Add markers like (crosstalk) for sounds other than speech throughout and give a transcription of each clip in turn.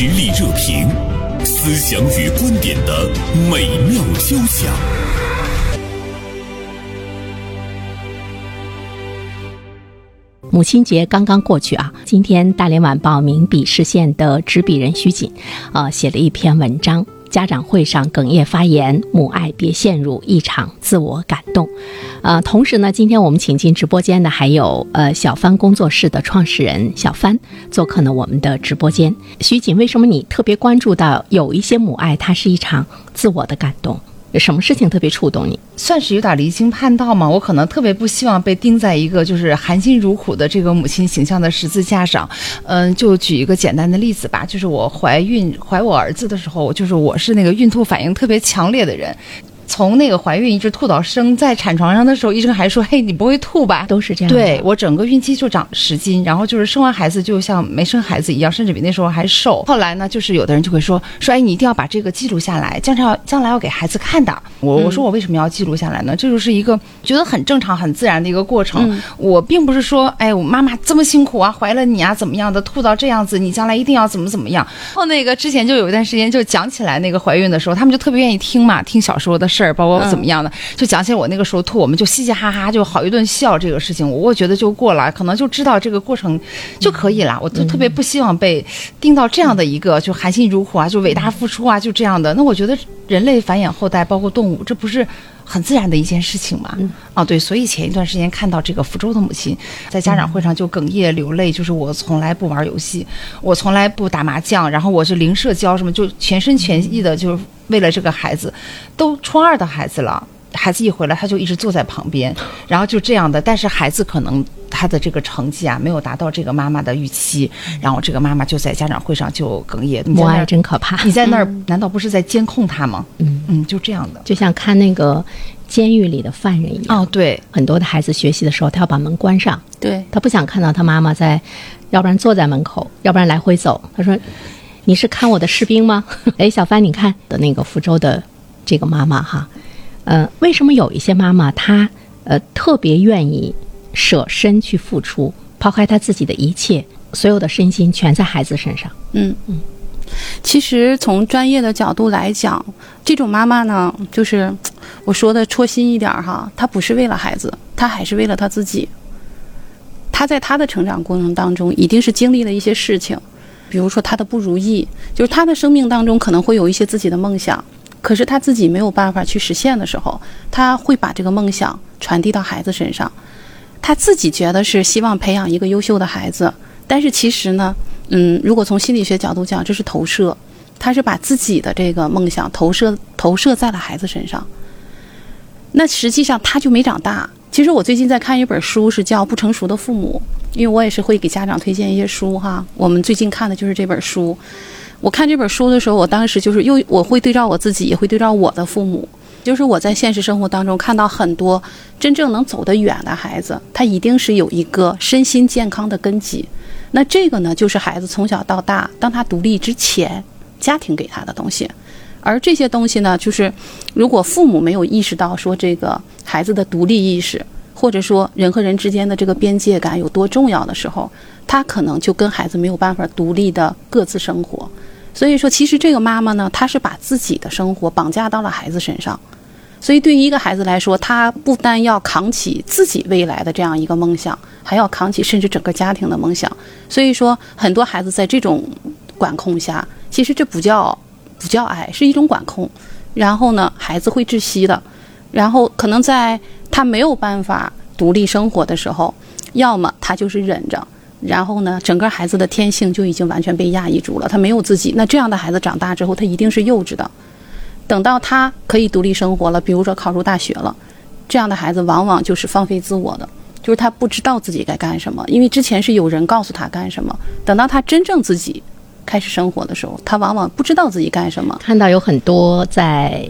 实力热评，思想与观点的美妙交响。母亲节刚刚过去啊，今天大连晚报名笔视线的执笔人徐锦，呃，写了一篇文章。家长会上哽咽发言，母爱别陷入一场自我感动。呃，同时呢，今天我们请进直播间的还有呃小帆工作室的创始人小帆做客呢我们的直播间。徐锦，为什么你特别关注到有一些母爱，它是一场自我的感动？有什么事情特别触动你？算是有点离经叛道吗。我可能特别不希望被钉在一个就是含辛茹苦的这个母亲形象的十字架上。嗯，就举一个简单的例子吧，就是我怀孕怀我儿子的时候，就是我是那个孕吐反应特别强烈的人。从那个怀孕一直吐到生，在产床上的时候，医生还说：“嘿，你不会吐吧？”都是这样。对我整个孕期就长十斤，然后就是生完孩子就像没生孩子一样，甚至比那时候还瘦。后来呢，就是有的人就会说：“说哎，你一定要把这个记录下来，将来将来要给孩子看的。”我我说我为什么要记录下来呢？这就是一个觉得很正常、很自然的一个过程。我并不是说：“哎，我妈妈这么辛苦啊，怀了你啊，怎么样的，吐到这样子，你将来一定要怎么怎么样。”后那个之前就有一段时间就讲起来那个怀孕的时候，他们就特别愿意听嘛，听小时候的事儿，包括怎么样的。就讲起我那个时候吐，我们就嘻嘻哈哈，就好一顿笑这个事情，我觉得就过了，可能就知道这个过程就可以了。我就特别不希望被定到这样的一个，就含辛茹苦啊，就伟大付出啊，就这样的。那我觉得人类繁衍后代，包括动物，这不是很自然的一件事情吗？啊，对。所以前一段时间看到这个福州的母亲在家长会上就哽咽流泪，就是我从来不玩游戏，我从来不打麻将，然后我是零社交，什么就全身全意的，就是为了这个孩子，都初二的孩子了。孩子一回来，他就一直坐在旁边，然后就这样的。但是孩子可能他的这个成绩啊，没有达到这个妈妈的预期，然后这个妈妈就在家长会上就哽咽。母爱真可怕！你在那儿难道不是在监控他吗？嗯嗯，就这样的，就像看那个监狱里的犯人一样。哦，对，很多的孩子学习的时候，他要把门关上，对他不想看到他妈妈在，要不然坐在门口，要不然来回走。他说：“你是看我的士兵吗？”哎，小帆，你看的那个福州的这个妈妈哈。呃，为什么有一些妈妈她呃特别愿意舍身去付出，抛开她自己的一切，所有的身心全在孩子身上？嗯嗯，其实从专业的角度来讲，这种妈妈呢，就是我说的戳心一点哈，她不是为了孩子，她还是为了她自己。她在她的成长过程当中，一定是经历了一些事情，比如说她的不如意，就是她的生命当中可能会有一些自己的梦想。可是他自己没有办法去实现的时候，他会把这个梦想传递到孩子身上。他自己觉得是希望培养一个优秀的孩子，但是其实呢，嗯，如果从心理学角度讲，这是投射，他是把自己的这个梦想投射投射在了孩子身上。那实际上他就没长大。其实我最近在看一本书，是叫《不成熟的父母》，因为我也是会给家长推荐一些书哈。我们最近看的就是这本书。我看这本书的时候，我当时就是又我会对照我自己，也会对照我的父母。就是我在现实生活当中看到很多真正能走得远的孩子，他一定是有一个身心健康的根基。那这个呢，就是孩子从小到大，当他独立之前，家庭给他的东西。而这些东西呢，就是如果父母没有意识到说这个孩子的独立意识，或者说人和人之间的这个边界感有多重要的时候，他可能就跟孩子没有办法独立的各自生活。所以说，其实这个妈妈呢，她是把自己的生活绑架到了孩子身上。所以，对于一个孩子来说，他不单要扛起自己未来的这样一个梦想，还要扛起甚至整个家庭的梦想。所以说，很多孩子在这种管控下，其实这不叫不叫爱，是一种管控。然后呢，孩子会窒息的。然后可能在他没有办法独立生活的时候，要么他就是忍着。然后呢，整个孩子的天性就已经完全被压抑住了，他没有自己。那这样的孩子长大之后，他一定是幼稚的。等到他可以独立生活了，比如说考入大学了，这样的孩子往往就是放飞自我的，就是他不知道自己该干什么，因为之前是有人告诉他干什么。等到他真正自己开始生活的时候，他往往不知道自己干什么。看到有很多在。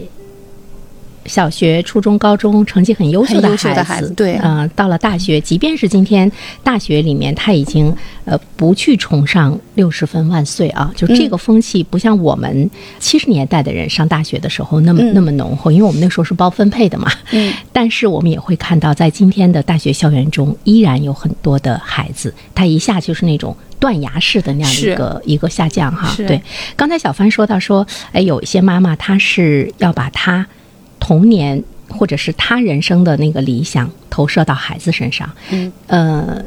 小学、初中、高中成绩很优秀的孩子，对，嗯，到了大学，即便是今天大学里面，他已经呃不去崇尚六十分万岁啊，就这个风气不像我们七十年代的人上大学的时候那么那么浓厚，因为我们那时候是包分配的嘛。嗯，但是我们也会看到，在今天的大学校园中，依然有很多的孩子，他一下就是那种断崖式的那样的一个一个下降哈。是。对，刚才小帆说到说，哎，有一些妈妈她是要把她童年或者是他人生的那个理想投射到孩子身上。嗯，呃，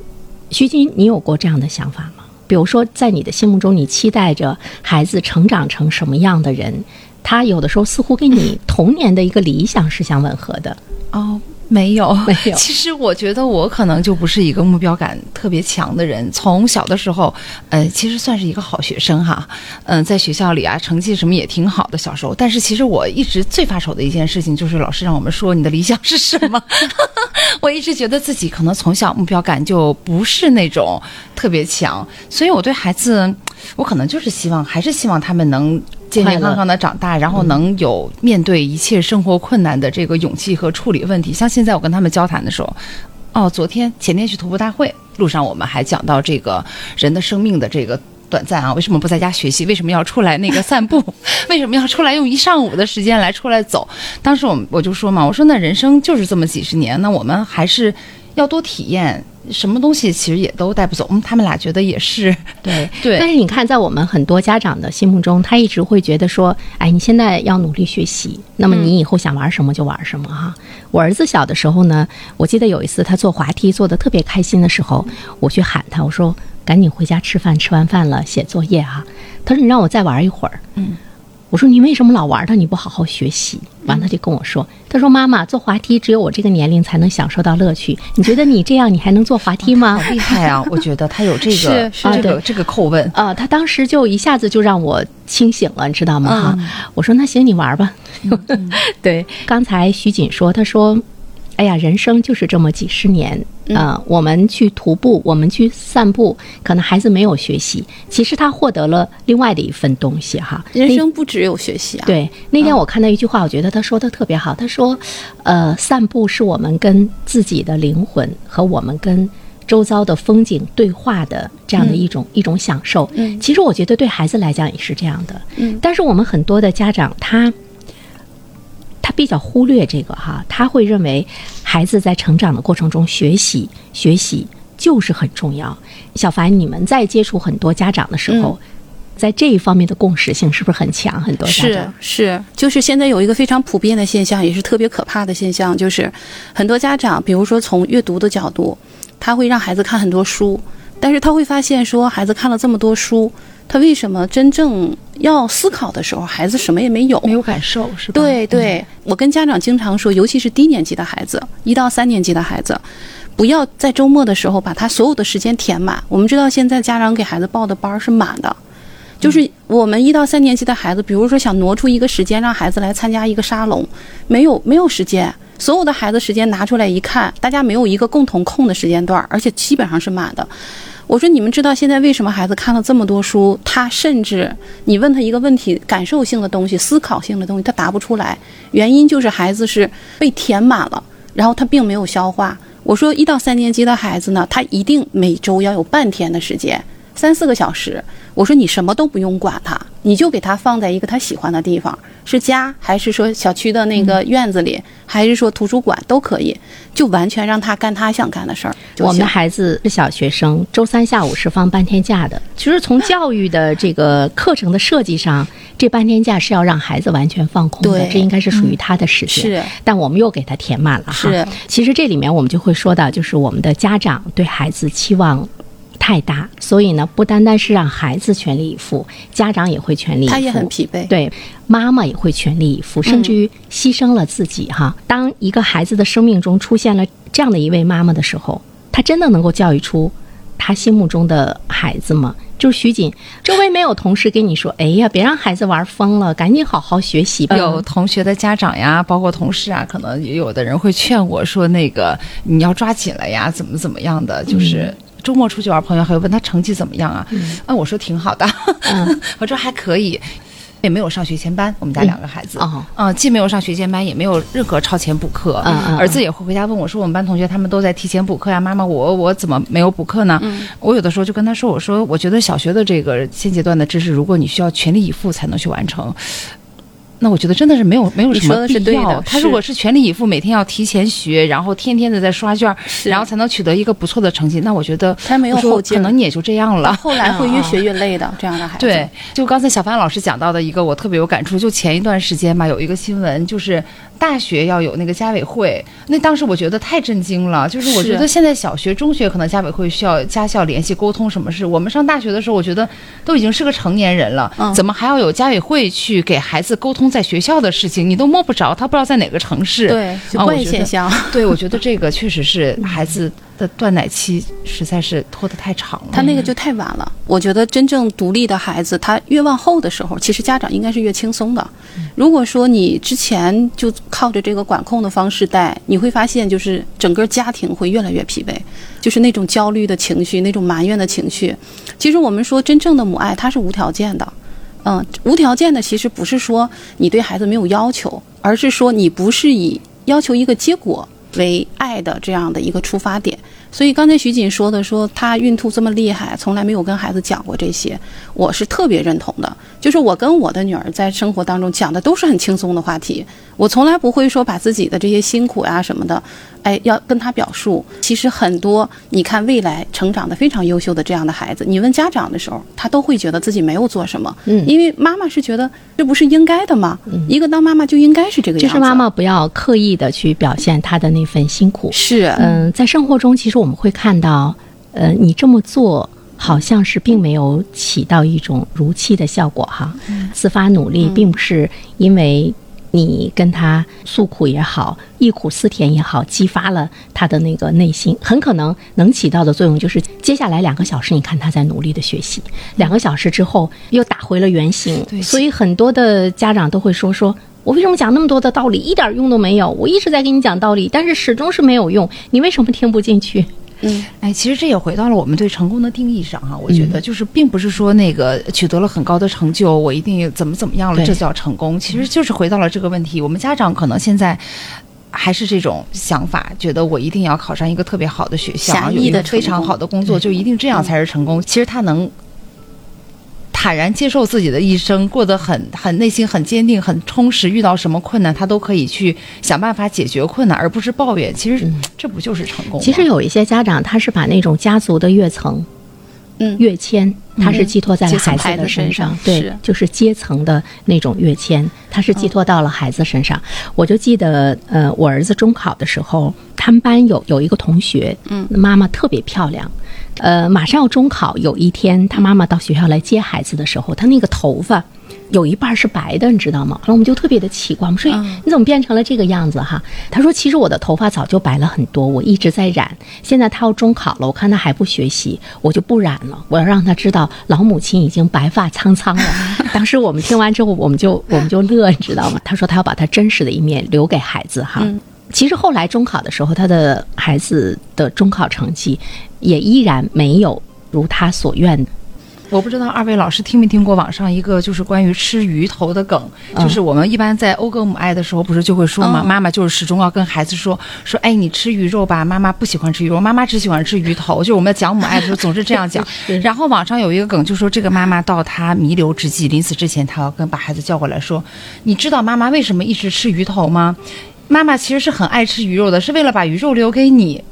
徐晶，你有过这样的想法吗？比如说，在你的心目中，你期待着孩子成长成什么样的人？他有的时候似乎跟你童年的一个理想是相吻合的。哦，没有，没有其实我觉得我可能就不是一个目标感特别强的人。从小的时候，呃，其实算是一个好学生哈，嗯、在学校里啊，成绩什么也挺好的。小时候，但是其实我一直最发愁的一件事情就是老师让我们说你的理想是什么。(laughs) 我一直觉得自己可能从小目标感就不是那种特别强，所以我对孩子，我可能就是希望，还是希望他们能健健康康的长大，然后能有面对一切生活困难的这个勇气和处理问题。像现在我跟他们交谈的时候，哦，昨天前天去徒步大会路上，我们还讲到这个人的生命的这个。短暂啊，为什么不在家学习？为什么要出来那个散步？(laughs) 为什么要出来用一上午的时间来出来走？当时我我就说嘛，我说那人生就是这么几十年，那我们还是要多体验。什么东西其实也都带不走。嗯，他们俩觉得也是。对 (laughs) 对但是你看，在我们很多家长的心目中，他一直会觉得说，哎，你现在要努力学习，那么你以后想玩什么就玩什么哈。我儿子小的时候呢，我记得有一次他坐滑梯坐得特别开心的时候，我去喊他，我说赶紧回家吃饭，吃完饭了写作业哈。他说你让我再玩一会儿。嗯。我说你为什么老玩它？你不好好学习。完，他就跟我说：“他说妈妈，坐滑梯只有我这个年龄才能享受到乐趣。你觉得你这样，你还能坐滑梯吗？” (laughs) 好厉害啊！我觉得他有这个是是这个对这个叩问。啊，他当时就一下子就让我清醒了，你知道吗？哈、嗯我说那行，你玩吧。(laughs) 对，刚才徐锦说，他说，哎呀，人生就是这么几十年。呃，我们去徒步，我们去散步，可能孩子没有学习，其实他获得了另外的一份东西哈。人生不只有学习啊。对，那天我看到一句话，我觉得他说的特别好。他说，呃，散步是我们跟自己的灵魂和我们跟周遭的风景对话的这样的一种、一种享受。嗯其实我觉得对孩子来讲也是这样的。嗯但是我们很多的家长他。他比较忽略这个哈，他会认为孩子在成长的过程中学习学习就是很重要。小凡，你们在接触很多家长的时候，在这一方面的共识性是不是很强？很多家是是，就是现在有一个非常普遍的现象，也是特别可怕的现象，就是很多家长，比如说从阅读的角度，他会让孩子看很多书，但是他会发现说，孩子看了这么多书，他为什么真正要思考的时候，孩子什么也没有？没有感受是吧？对对，我跟家长经常说，尤其是低年级的孩子，一到三年级的孩子，不要在周末的时候把他所有的时间填满。我们知道现在家长给孩子报的班儿是满的，就是我们一到三年级的孩子，比如说想挪出一个时间让孩子来参加一个沙龙，没有没有时间。所有的孩子时间拿出来一看，大家没有一个共同空的时间段儿，而且基本上是满的。我说你们知道现在为什么孩子看了这么多书，他甚至你问他一个问题，感受性的东西、思考性的东西，他答不出来，原因就是孩子是被填满了，然后他并没有消化。我说一到三年级的孩子呢，他一定每周要有半天的时间，三四个小时。我说你什么都不用管他，你就给他放在一个他喜欢的地方，是家还是说小区的那个院子里，还是说图书馆都可以，就完全让他干他想干的事儿。我们的孩子是小学生，周三下午是放半天假的。其实从教育的这个课程的设计上，这半天假是要让孩子完全放空的，这应该是属于他的时间。是但我们又给他填满了哈。是其实这里面我们就会说到，就是我们的家长对孩子期望。太大，所以呢，不单单是让孩子全力以赴，家长也会全力以赴。他也很疲惫。对，妈妈也会全力以赴，甚至于牺牲了自己哈。当一个孩子的生命中出现了这样的一位妈妈的时候，她真的能够教育出他心目中的孩子吗？就是徐锦，周围没有同事跟你说：“哎呀，别让孩子玩疯了，赶紧好好学习吧。”有同学的家长呀，包括同事啊，可能也有的人会劝我说：“那个你要抓紧了呀，怎么怎么样的？”就是周末出去玩，朋友还会问他成绩怎么样啊？啊，我说挺好的，(laughs) 我说还可以。也没有上学前班，我们家两个孩子，哦嗯，既没有上学前班，也没有任何超前补课。儿子也会回家问我说：“我们班同学他们都在提前补课呀，妈妈，我我怎么没有补课呢？”我有的时候就跟他说：“我说，我觉得小学的这个现阶段的知识，如果你需要全力以赴才能去完成，那我觉得真的是没有没有什么必要。他如果是全力以赴，每天要提前学，然后天天的在刷卷儿，然后才能取得一个不错的成绩，那我觉得他没有后劲可能你也就这样了。后来会越学 (laughs) 越累的这样的孩子。对，就刚才小凡老师讲到的一个，我特别有感触。就前一段时间吧，有一个新闻，就是大学要有那个家委会，那当时我觉得太震惊了。就是我觉得现在小学、中学可能家委会需要家校联系沟通什么事，我们上大学的时候，我觉得都已经是个成年人了，嗯怎么还要有家委会去给孩子沟通在学校的事情？你都摸不着，他不知道在哪个城市。对，就啊我觉得怪现象。对，我觉得这个确实是 (laughs) 孩子的断奶期实在是拖得太长了。他那个就太晚了。我觉得真正独立的孩子，他越往后的时候，其实家长应该是越轻松的。如果说你之前就靠着这个管控的方式带，你会发现就是整个家庭会越来越疲惫，就是那种焦虑的情绪，那种埋怨的情绪。其实我们说真正的母爱，它是无条件的。嗯，无条件的其实不是说你对孩子没有要求，而是说你不是以要求一个结果为爱的这样的一个出发点。所以刚才徐锦说的，说她孕吐这么厉害，从来没有跟孩子讲过这些，我是特别认同的。就是我跟我的女儿在生活当中讲的都是很轻松的话题，我从来不会说把自己的这些辛苦呀、什么的，哎，要跟他表述。其实很多，你看未来成长的非常优秀的这样的孩子，你问家长的时候，他都会觉得自己没有做什么，嗯因为妈妈是觉得这不是应该的吗？一个当妈妈就应该是这个样子，就是妈妈不要刻意的去表现她的那份辛苦。是嗯、在生活中，其实我们会看到，呃，你这么做好像是并没有起到一种如期的效果哈。自发努力，并不是因为你跟他诉苦也好，忆苦思甜也好，激发了他的那个内心，很可能能起到的作用就是，接下来两个小时，你看他在努力的学习，两个小时之后又打回了原形。对所以很多的家长都会说说。我为什么讲那么多的道理，一点用都没有？我一直在给你讲道理，但是始终是没有用。你为什么听不进去？嗯，哎，其实这也回到了我们对成功的定义上哈、我觉得就是并不是说那个取得了很高的成就，我一定怎么怎么样了，这叫成功。其实就是回到了这个问题，我们家长可能现在。还是这种想法，觉得我一定要考上一个特别好的学校，狭然后有一个非常好的工作，就一定这样才是成功。其实他能坦然接受自己的一生，过得很很内心很坚定、很充实，遇到什么困难他都可以去想办法解决困难，而不是抱怨。其实这不就是成功吗？其实有一些家长，他是把那种家族的跃层、嗯跃迁，它是寄托在了孩子的身上对是，就是阶层的那种跃迁，它是寄托到了孩子身上。我就记得，呃，我儿子中考的时候，他们班有有一个同学，嗯，妈妈特别漂亮。呃，马上要中考，有一天他妈妈到学校来接孩子的时候，他那个头发有一半是白的，你知道吗？然后我们就特别的奇怪，我们说、嗯你怎么变成了这个样子哈？他说其实我的头发早就白了很多，我一直在染。现在他要中考了，我看他还不学习，我就不染了。我要让他知道老母亲已经白发苍苍了。(laughs) 当时我们听完之后，我们就我们就乐，你知道吗？他说他要把他真实的一面留给孩子哈。嗯其实后来中考的时候，他的孩子的中考成绩也依然没有如他所愿的。我不知道二位老师听没听过网上一个就是关于吃鱼头的梗，嗯就是我们一般在讴歌母爱的时候，不是就会说嘛，嗯妈妈就是始终要跟孩子说说，哎，你吃鱼肉吧，妈妈不喜欢吃鱼肉，妈妈只喜欢吃鱼头。就是我们在讲母爱的时候，总是这样讲。(laughs) 然后网上有一个梗，就说这个妈妈到她弥留之际，临死之前，她要跟把孩子叫过来说，你知道妈妈为什么一直吃鱼头吗？妈妈其实是很爱吃鱼肉的，是为了把鱼肉留给你。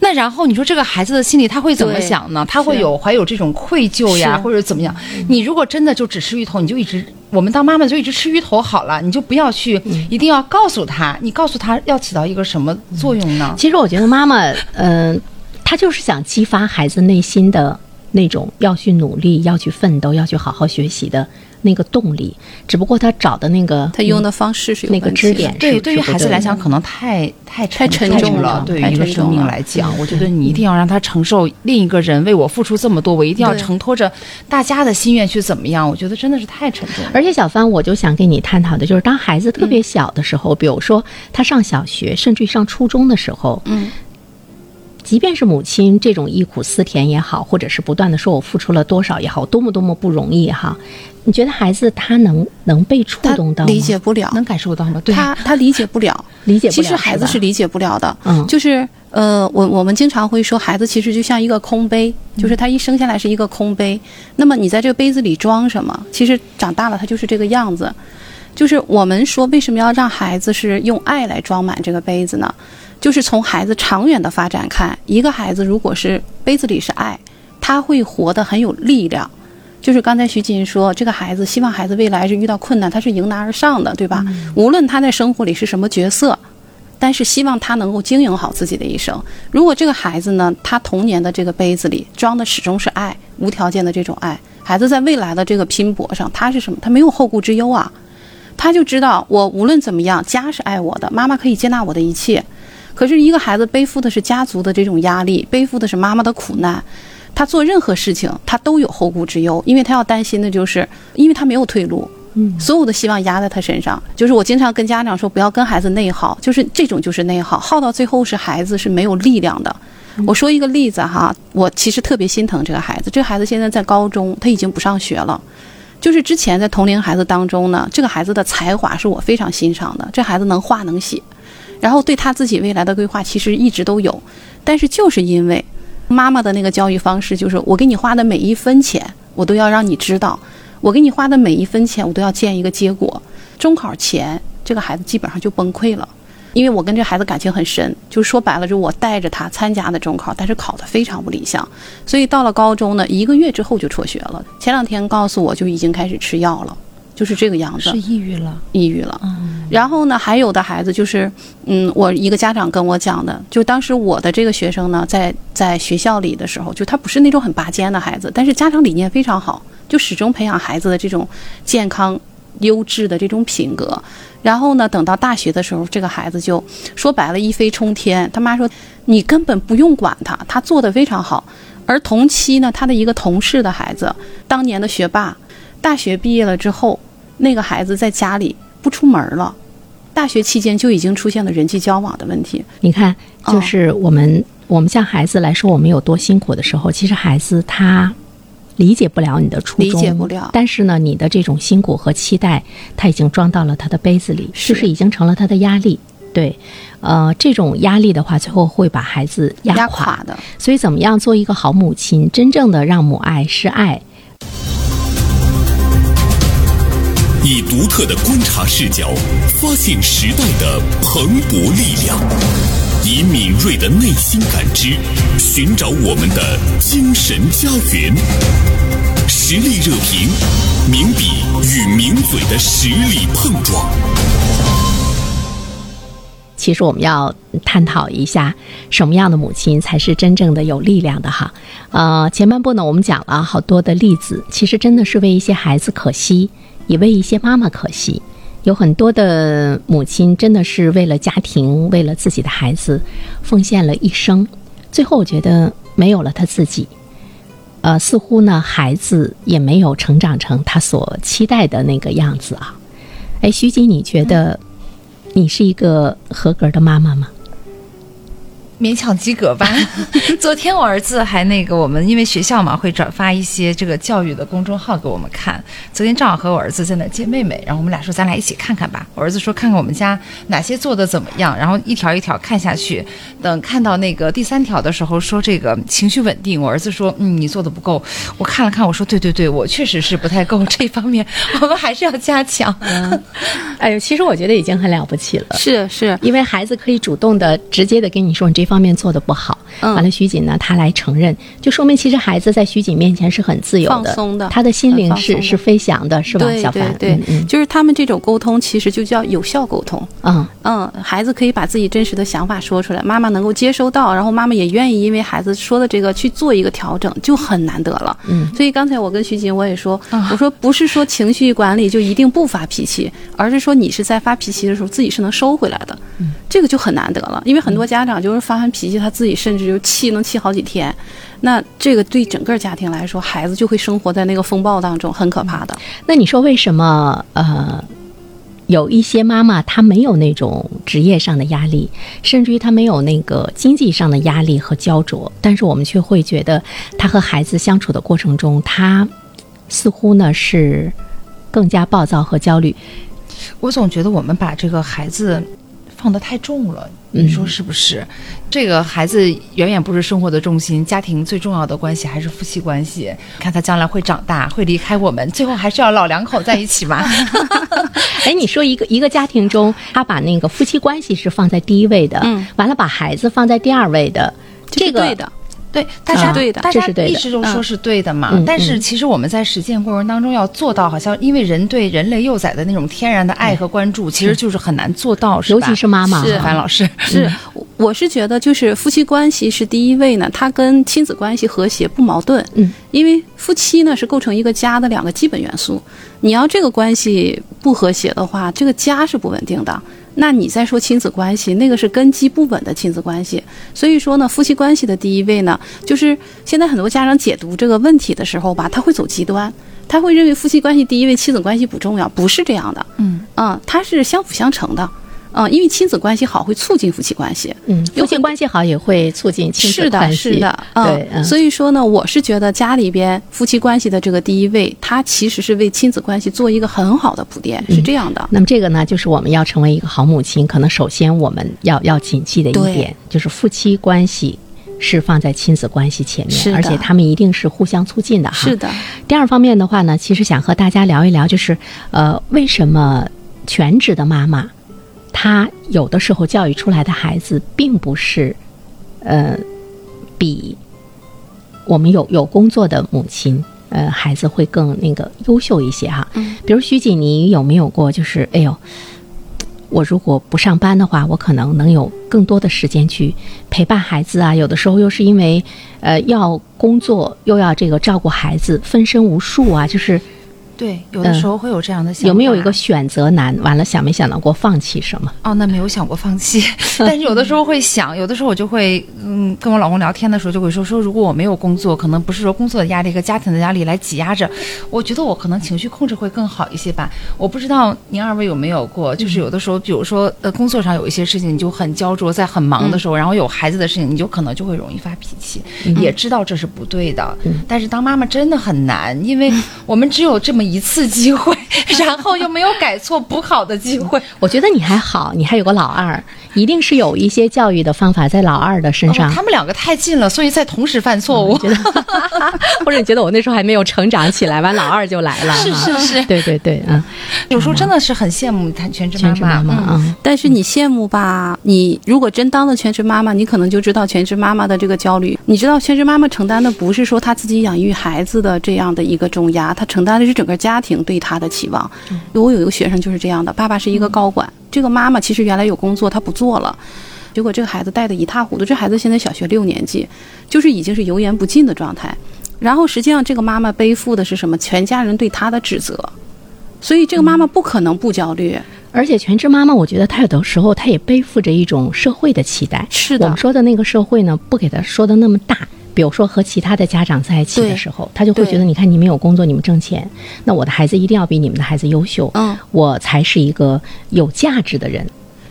那然后你说这个孩子的心里他会怎么想呢？他会有怀有这种愧疚呀，或者怎么样？你如果真的就只吃鱼头，你就一直我们当妈妈就一直吃鱼头好了，你就不要去，一定要告诉他，你告诉他要起到一个什么作用呢？其实我觉得妈妈，嗯、她就是想激发孩子内心的那种要去努力、要去奋斗、要去好好学习的那个动力。只不过他找的那个他用的方式是有那个支点对，是对于孩子来讲，可能太太太沉重重了。了对于太一个生命来讲，我觉得你一定要让他承受另一个人为我付出这么多，我一定要承托着大家的心愿去怎么样？我觉得真的是太沉重了。而且小帆，我就想跟你探讨的就是，当孩子特别小的时候，比如说他上小学，甚至于上初中的时候，嗯，即便是母亲这种忆苦思甜也好，或者是不断的说我付出了多少也好，多么多么不容易哈，你觉得孩子他能能被触动到吗？理解不了，能感受到吗？对，他他理解不了，(laughs) 理解不了，其实孩子是理解不了的，嗯就是呃，我我们经常会说，孩子其实就像一个空杯，就是他一生下来是一个空杯，那么你在这个杯子里装什么，其实长大了他就是这个样子。就是我们说为什么要让孩子是用爱来装满这个杯子呢？就是从孩子长远的发展看，一个孩子如果是杯子里是爱，他会活得很有力量。就是刚才徐锦说，这个孩子希望孩子未来是遇到困难，他是迎难而上的，对吧？无论他在生活里是什么角色，但是希望他能够经营好自己的一生。如果这个孩子呢，他童年的这个杯子里装的始终是爱，无条件的这种爱，孩子在未来的这个拼搏上，他是什么？他没有后顾之忧啊，他就知道我无论怎么样，家是爱我的，妈妈可以接纳我的一切。可是，一个孩子背负的是家族的这种压力，背负的是妈妈的苦难，他做任何事情他都有后顾之忧，因为他要担心的就是，因为他没有退路，嗯所有的希望压在他身上。就是我经常跟家长说，不要跟孩子内耗，就是这种就是内耗，耗到最后是孩子是没有力量的。我说一个例子哈，我其实特别心疼这个孩子，这个孩子现在在高中，他已经不上学了。就是之前在同龄孩子当中呢，这个孩子的才华是我非常欣赏的，这孩子能画能写，然后对他自己未来的规划其实一直都有，但是就是因为妈妈的那个教育方式，就是我给你花的每一分钱，我都要让你知道，我给你花的每一分钱，我都要见一个结果。中考前，这个孩子基本上就崩溃了。因为我跟这孩子感情很深，就说白了，就是我带着他参加的中考，但是考得非常不理想，所以到了高中呢，一个月之后就辍学了。前两天告诉我就已经开始吃药了，就是这个样子，是抑郁了。抑郁了。然后呢，还有的孩子就是，嗯，我一个家长跟我讲的，就当时我的这个学生呢，在在学校里的时候，就他不是那种很拔尖的孩子，但是家长理念非常好，就始终培养孩子的这种健康、优质的这种品格。然后呢，等到大学的时候，这个孩子就说白了，一飞冲天。他妈说，你根本不用管他，他做得非常好。而同期呢，他的一个同事的孩子，当年的学霸，大学毕业了之后，那个孩子在家里不出门了。大学期间就已经出现了人际交往的问题。你看，就是我们、我们向孩子来说，我们有多辛苦的时候，其实孩子他理解不了你的初衷，理解不了。但是呢，你的这种辛苦和期待，他已经装到了他的杯子里，是。就是已经成了他的压力。对，呃，这种压力的话，最后会把孩子压压。垮的，所以，怎么样做一个好母亲，真正的让母爱是爱，以独特的观察视角，发现时代的蓬勃力量；以敏锐的内心感知，寻找我们的精神家园。实力热评，名笔与名嘴的实力碰撞。其实我们要探讨一下，什么样的母亲才是真正的有力量的哈？呃，前半部呢，我们讲了好多的例子，其实真的是为一些孩子可惜，也为一些妈妈可惜。有很多的母亲真的是为了家庭，为了自己的孩子，奉献了一生，最后我觉得没有了他自己。呃，似乎呢，孩子也没有成长成他所期待的那个样子啊。哎，徐锦，你觉得你是一个合格的妈妈吗？勉强及格吧。(laughs) 昨天我儿子还那个，我们因为学校嘛会转发一些这个教育的公众号给我们看。昨天正好和我儿子在那接妹妹，然后我们俩说咱俩一起看看吧。我儿子说看看我们家哪些做的怎么样，然后一条一条看下去。等看到那个第三条的时候，说这个情绪稳定，我儿子说嗯你做的不够。我看了看，我说对对对，我确实是不太够这方面，我们还是要加强。哎呦，其实我觉得已经很了不起了。是是，因为孩子可以主动的、直接的跟你说你这方面做的不好，嗯。完了徐锦呢，他来承认，就说明其实孩子在徐锦面前是很自由的，放松的他的心灵是是飞翔的，是吧？对小凡，对对，嗯嗯。就是他们这种沟通其实就叫有效沟通。嗯，嗯，孩子可以把自己真实的想法说出来，妈妈能够接收到，然后妈妈也愿意因为孩子说的这个去做一个调整，就很难得了。嗯，所以刚才我跟徐锦我也说，啊。我说不是说情绪管理就一定不发脾气，而是说你是在发脾气的时候自己是能收回来的，嗯。这个就很难得了。因为很多家长就是发完脾气，他自己甚至就气能气好几天，那这个对整个家庭来说，孩子就会生活在那个风暴当中，很可怕的。那你说为什么呃？有一些妈妈，她没有那种职业上的压力，甚至于她没有那个经济上的压力和焦灼，但是我们却会觉得，她和孩子相处的过程中，她似乎呢是更加暴躁和焦虑。我总觉得我们把这个孩子放得太重了，嗯你说是不是？这个孩子远远不是生活的重心，家庭最重要的关系还是夫妻关系。看他将来会长大，会离开我们，最后还是要老两口在一起嘛。(laughs) 哎，你说一个一个家庭中，他把那个夫妻关系是放在第一位的，嗯，完了把孩子放在第二位的，这个对的。对，大家、对的大家一直都说是对的嘛。嗯但是其实我们在实践过程当中要做到，好像因为人对人类幼崽的那种天然的爱和关注，其实就是很难做到，是吧？尤其是妈妈是哈。樊老师，是，我是觉得就是夫妻关系是第一位呢，它跟亲子关系和谐不矛盾。嗯，因为夫妻呢是构成一个家的两个基本元素，你要这个关系不和谐的话，这个家是不稳定的。那你再说亲子关系，那个是根基不稳的亲子关系。所以说呢，夫妻关系的第一位呢，就是现在很多家长解读这个问题的时候吧，他会走极端，他会认为夫妻关系第一位，亲子关系不重要，不是这样的。嗯嗯，它是相辅相成的。嗯，因为亲子关系好会促进夫妻关系。嗯，夫妻关系好也会促进亲子的，关系，是的，对，嗯，嗯所以说呢，我是觉得家里边夫妻关系的这个第一位，它其实是为亲子关系做一个很好的铺垫，嗯是这样的。那么这个呢，就是我们要成为一个好母亲，可能首先我们要要谨记的一点，就是夫妻关系是放在亲子关系前面，而且他们一定是互相促进的哈。是的，第二方面的话呢，其实想和大家聊一聊，就是呃，为什么全职的妈妈，她有的时候教育出来的孩子，并不是呃比我们有有工作的母亲。呃，孩子会更那个优秀一些哈。嗯比如徐锦，你有没有过就是，哎呦，我如果不上班的话，我可能能有更多的时间去陪伴孩子啊。有的时候又是因为，呃，要工作又要这个照顾孩子，分身无术啊。就是对，有的时候会有这样的想法。有没有一个选择难？完了，想没想到过放弃什么？哦，那没有想过放弃，(laughs) 但是有的时候会想，有的时候我就会，嗯，跟我老公聊天的时候就会说说，如果我没有工作，可能不是说工作的压力和家庭的压力来挤压着，我觉得我可能情绪控制会更好一些吧。我不知道您二位有没有过，就是有的时候，比如说呃，工作上有一些事情你就很焦灼，在很忙的时候，然后有孩子的事情，你就可能就会容易发脾气，也知道这是不对的，但是当妈妈真的很难，因为我们只有这么一次机会，(laughs) 然后又没有改错补考的机会。(laughs) 我觉得你还好，你还有个老二，一定是有一些教育的方法在老二的身上。哦他们两个太近了，所以在同时犯错误。觉得，(laughs) 或者你觉得我那时候还没有成长起来，完老二就来了，是哈是是对对对，嗯，有时候真的是很羡慕她全职全职妈妈妈嗯啊，但是你羡慕吧？你如果真当了全职妈妈，你可能就知道全职妈妈的这个焦虑。你知道全职妈妈承担的不是说她自己养育孩子的这样的一个重压，她承担的是整个家庭对他的期望。我有一个学生就是这样的，爸爸是一个高管，这个妈妈其实原来有工作，她不做了。结果这个孩子带的一塌糊涂，这孩子现在小学六年级，就是已经是油盐不进的状态。然后实际上这个妈妈背负的是什么？全家人对她的指责，所以这个妈妈不可能不焦虑。而且全职妈妈，我觉得她有的时候她也背负着一种社会的期待。是的我们说的那个社会呢，不给她说的那么大。比如说和其他的家长在一起的时候，他就会觉得，你看你们有工作，你们挣钱，那我的孩子一定要比你们的孩子优秀，嗯，我才是一个有价值的人。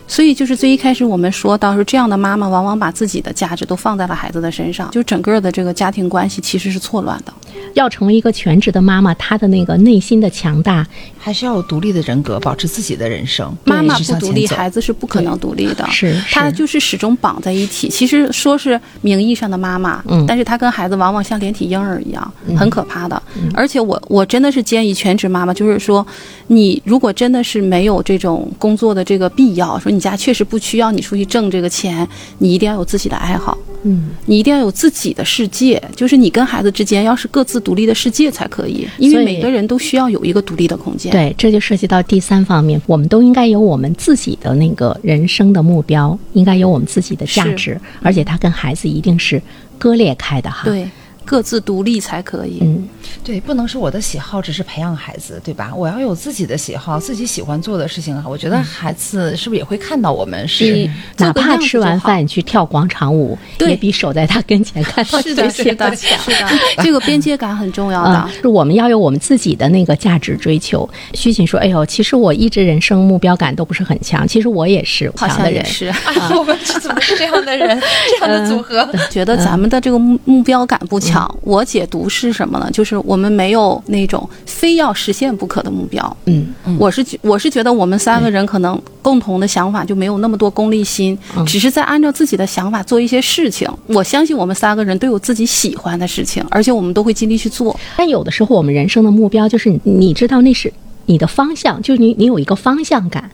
所以就是最一开始我们说到说这样的妈妈，往往把自己的价值都放在了孩子的身上，就整个的这个家庭关系其实是错乱的。要成为一个全职的妈妈，她的那个内心的强大，还是要有独立的人格，保持自己的人生。妈妈不独立，孩子是不可能独立的。是她是就是始终绑在一起。其实说是名义上的妈妈，嗯但是他跟孩子往往像连体婴儿一样，很可怕的。而且我我真的是建议全职妈妈，就是说，你如果真的是没有这种工作的这个必要，说你家确实不需要你出去挣这个钱，你一定要有自己的爱好。嗯，你一定要有自己的世界，就是你跟孩子之间要是各自独立的世界才可以，因为每个人都需要有一个独立的空间。对，这就涉及到第三方面，我们都应该有我们自己的那个人生的目标，应该有我们自己的价值，而且他跟孩子一定是割裂开的哈。，对，各自独立才可以。嗯，对，不能是我的喜好只是培养孩子，对吧？我要有自己的喜好，自己喜欢做的事情啊。我觉得孩子是不是也会看到我们是你哪怕吃完饭去跳广场舞，也比守在他跟前看到是的，这些是的，强。是的，(laughs) 这个边界感很重要的啊、。是我们要有我们自己的那个价值追求。徐锦说：“哎呦，其实我一直人生目标感都不是很强，其实我也是好强的人。像也是，(laughs) 哎，我们是怎么是这样的人，这样的组合？觉得咱们的这个目目标感不强，场，我解读是什么呢？就是我们没有那种非要实现不可的目标。嗯嗯我是觉我是觉得我们三个人可能共同的想法就没有那么多功利心，嗯只是在按照自己的想法做一些事情。我相信我们三个人都有自己喜欢的事情，而且我们都会尽力去做。但有的时候我们人生的目标就是你你知道那是你的方向，就是你你有一个方向感。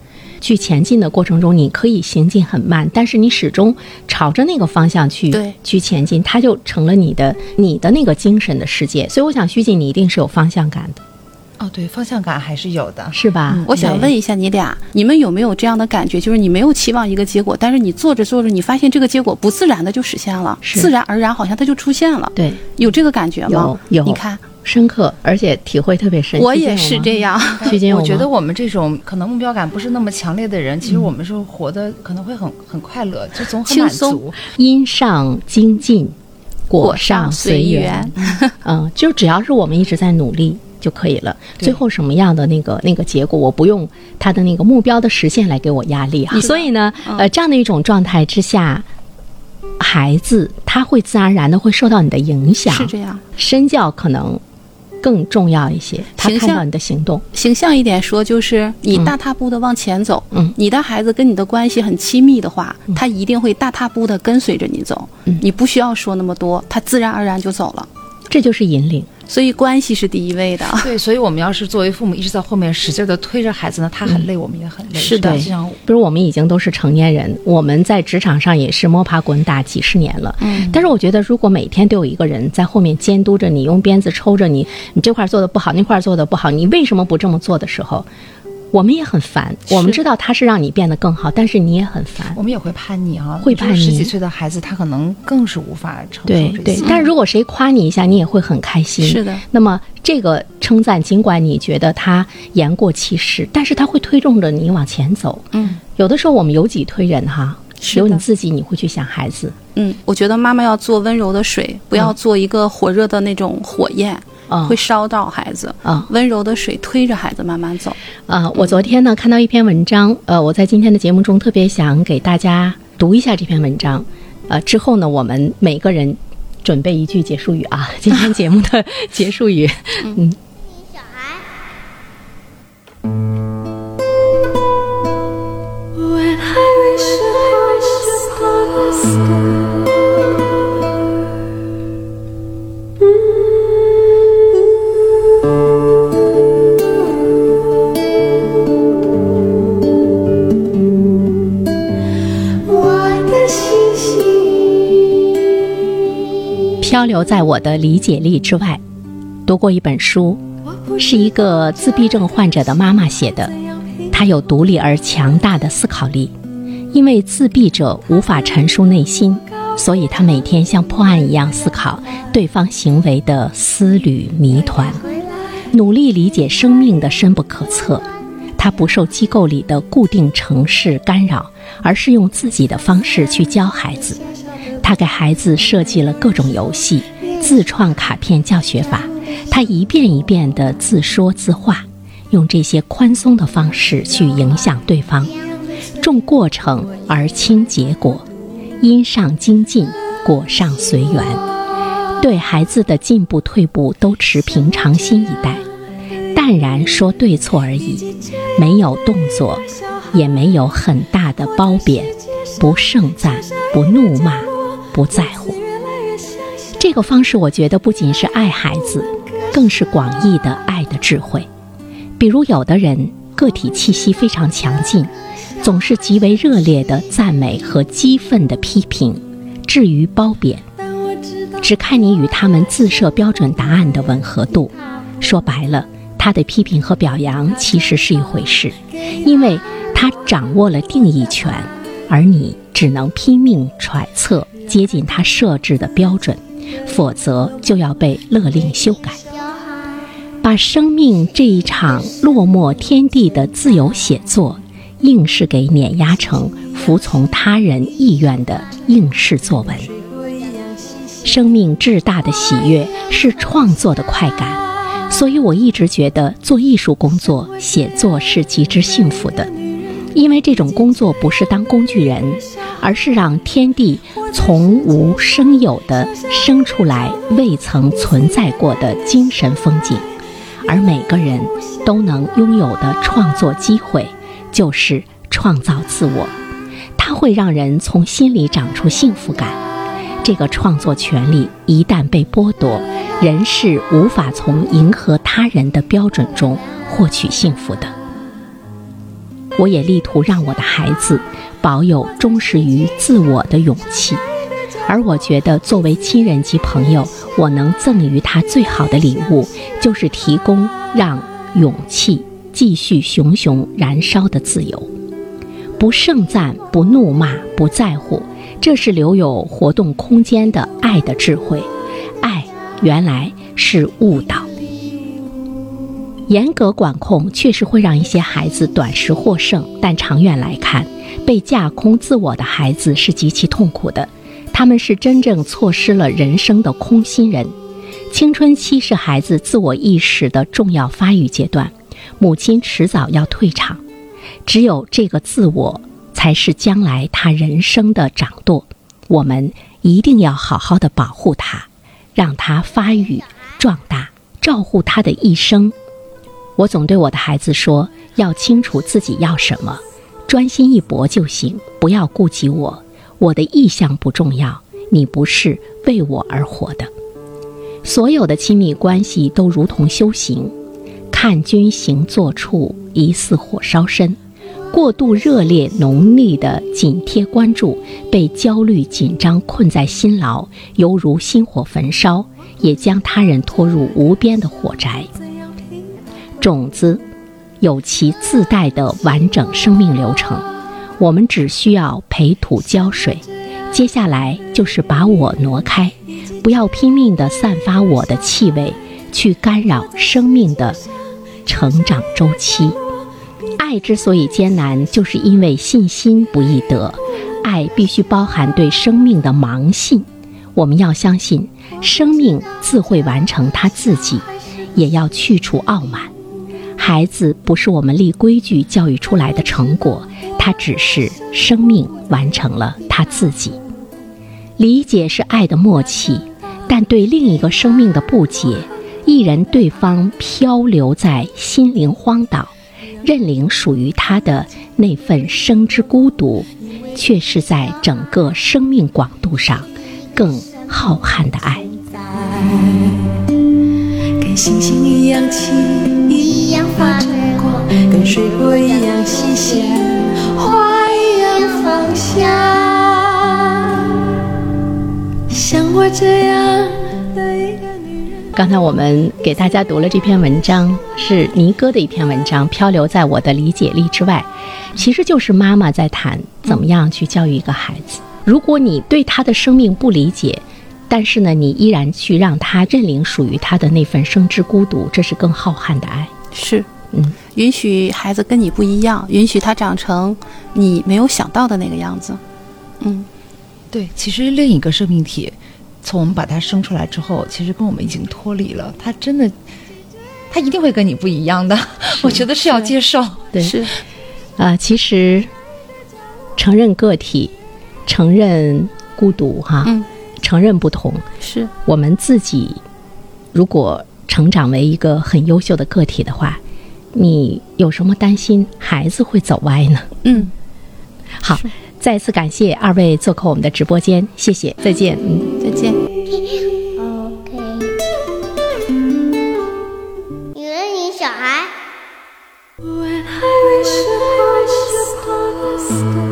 去前进的过程中，你可以行进很慢，但是你始终朝着那个方向去对去前进，它就成了你的你的那个精神的世界。所以我想，徐静，你一定是有方向感的，哦，对，方向感还是有的。是吧？我想问一下你俩，你们有没有这样的感觉？就是你没有期望一个结果，但是你做着做着，你发现这个结果不自然的就实现了，是自然而然好像它就出现了。对，有这个感觉吗？有有你看，深刻，而且体会特别深。我也是这样。(laughs) 徐金，我觉得我们这种可能目标感不是那么强烈的人，其实我们是活得可能会很很快乐，就总很满轻松足。因上精进，果上随随缘。(laughs) 嗯，就只要是我们一直在努力就可以了。最后什么样的那个那个结果，我不用他的那个目标的实现来给我压力哈。所以呢，呃，这样的一种状态之下，孩子他会自然而然的会受到你的影响。是这样。身教可能更重要一些，他形象看到你的行动。形象一点说，就是你大踏步的往前走，嗯你的孩子跟你的关系很亲密的话，他一定会大踏步的跟随着你走，嗯你不需要说那么多，他自然而然就走了。这就是引领。所以关系是第一位的。(laughs) 对，所以我们要是作为父母一直在后面使劲的推着孩子呢，他很累，我们也很累。是的比如我们已经都是成年人，我们在职场上也是摸爬滚打几十年了。嗯，但是我觉得，如果每天都有一个人在后面监督着你，用鞭子抽着你，你这块做的不好，那块做的不好，你为什么不这么做的时候，我们也很烦。我们知道他是让你变得更好，但是你也很烦。我们也会叛逆啊，会叛逆十几岁的孩子，他可能更是无法承受对对这些。，但是如果谁夸你一下，你也会很开心。是的。那么这个称赞，尽管你觉得他言过其实，但是他会推动着你往前走。嗯有的时候我们由己推人哈，只有你自己，你会去想孩子。嗯，我觉得妈妈要做温柔的水，不要做一个火热的那种火焰，啊会烧到孩子。啊温柔的水推着孩子慢慢走。啊！我昨天呢看到一篇文章，呃，我在今天的节目中特别想给大家读一下这篇文章。呃，之后呢，我们每个人准备一句结束语啊，(laughs) 今天节目的结束语。嗯，小漂流在我的理解力之外。读过一本书，是一个自闭症患者的妈妈写的。她有独立而强大的思考力，因为自闭者无法陈述内心，所以她每天像破案一样思考对方行为的思缕谜团，努力理解生命的深不可测。她不受机构里的固定程式干扰，而是用自己的方式去教孩子。他给孩子设计了各种游戏，自创卡片教学法。他一遍一遍地自说自话，用这些宽松的方式去影响对方，重过程而轻结果，因上精进，果上随缘。对孩子的进步退步都持平常心以待，淡然说对错而已，没有动作，也没有很大的褒贬，不盛赞，不怒骂，不在乎。这个方式，我觉得不仅是爱孩子，更是广义的爱的智慧。比如，有的人个体气息非常强劲，总是极为热烈的赞美和激愤的批评，至于褒贬，只看你与他们自设标准答案的吻合度。说白了，他的批评和表扬其实是一回事，因为他掌握了定义权，而你只能拼命揣测接近他设置的标准，否则就要被勒令修改。把生命这一场落寞天地的自由写作，硬是给碾压成服从他人意愿的应试作文。生命至大的喜悦是创作的快感，所以我一直觉得做艺术工作、写作是极之幸福的，因为这种工作不是当工具人，而是让天地从无生有的生出来未曾存在过的精神风景，而每个人都能拥有的创作机会，就是创造自我。它会让人从心里长出幸福感。这个创作权利一旦被剥夺，人是无法从迎合他人的标准中获取幸福的。我也力图让我的孩子保有忠实于自我的勇气，而我觉得作为亲人及朋友，我能赠予他最好的礼物，就是提供让勇气继续熊熊燃烧的自由。不盛赞，不怒骂，不在乎，这是留有活动空间的爱的智慧。爱原来是误导。严格管控确实会让一些孩子短时获胜，但长远来看，被架空自我的孩子是极其痛苦的。他们是真正错失了人生的空心人。青春期是孩子自我意识的重要发育阶段，母亲迟早要退场。只有这个自我，才是将来他人生的掌舵。我们一定要好好的保护他，让他发育壮大，照顾他的一生。我总对我的孩子说：要清楚自己要什么，专心一搏就行，不要顾及我。我的意向不重要，你不是为我而活的。所有的亲密关系都如同修行，看君行坐处，疑似火烧身。过度热烈、浓烈的紧贴关注，被焦虑、紧张困在心牢，犹如心火焚烧，也将他人拖入无边的火宅。种子有其自带的完整生命流程，我们只需要培土浇水。接下来就是把我挪开，不要拼命地散发我的气味，去干扰生命的成长周期。爱之所以艰难，就是因为信心不易得。爱必须包含对生命的盲信，我们要相信生命自会完成它自己，也要去除傲慢。孩子不是我们立规矩教育出来的成果，他只是生命完成了他自己。理解是爱的默契，但对另一个生命的不解，一人对方漂流在心灵荒岛，认领属于他的那份生之孤独，却是在整个生命广度上更浩瀚的爱。跟星星一样轻，跟水果一样新鲜，花一样芳香。像我这样的一个女人。刚才我们给大家读了这篇文章，是尼哥的一篇文章，《漂流在我的理解力之外》，其实就是妈妈在谈怎么样去教育一个孩子。如果你对他的生命不理解，但是呢，你依然去让他认领属于他的那份生之孤独，这是更浩瀚的爱。是，嗯，允许孩子跟你不一样，允许他长成你没有想到的那个样子。嗯，对，其实另一个生命体，从我们把它生出来之后，其实跟我们已经脱离了。他真的，他一定会跟你不一样的。(laughs) 我觉得是要接受。对，是，啊、其实承认个体，承认孤独，哈，嗯，承认不同，是，我们自己如果成长为一个很优秀的个体的话，你有什么担心孩子会走歪呢？嗯，好，再次感谢二位做客我们的直播间，谢谢，再见。嗯。再见。(laughs) OK，女人你小孩。When I wish upon a star,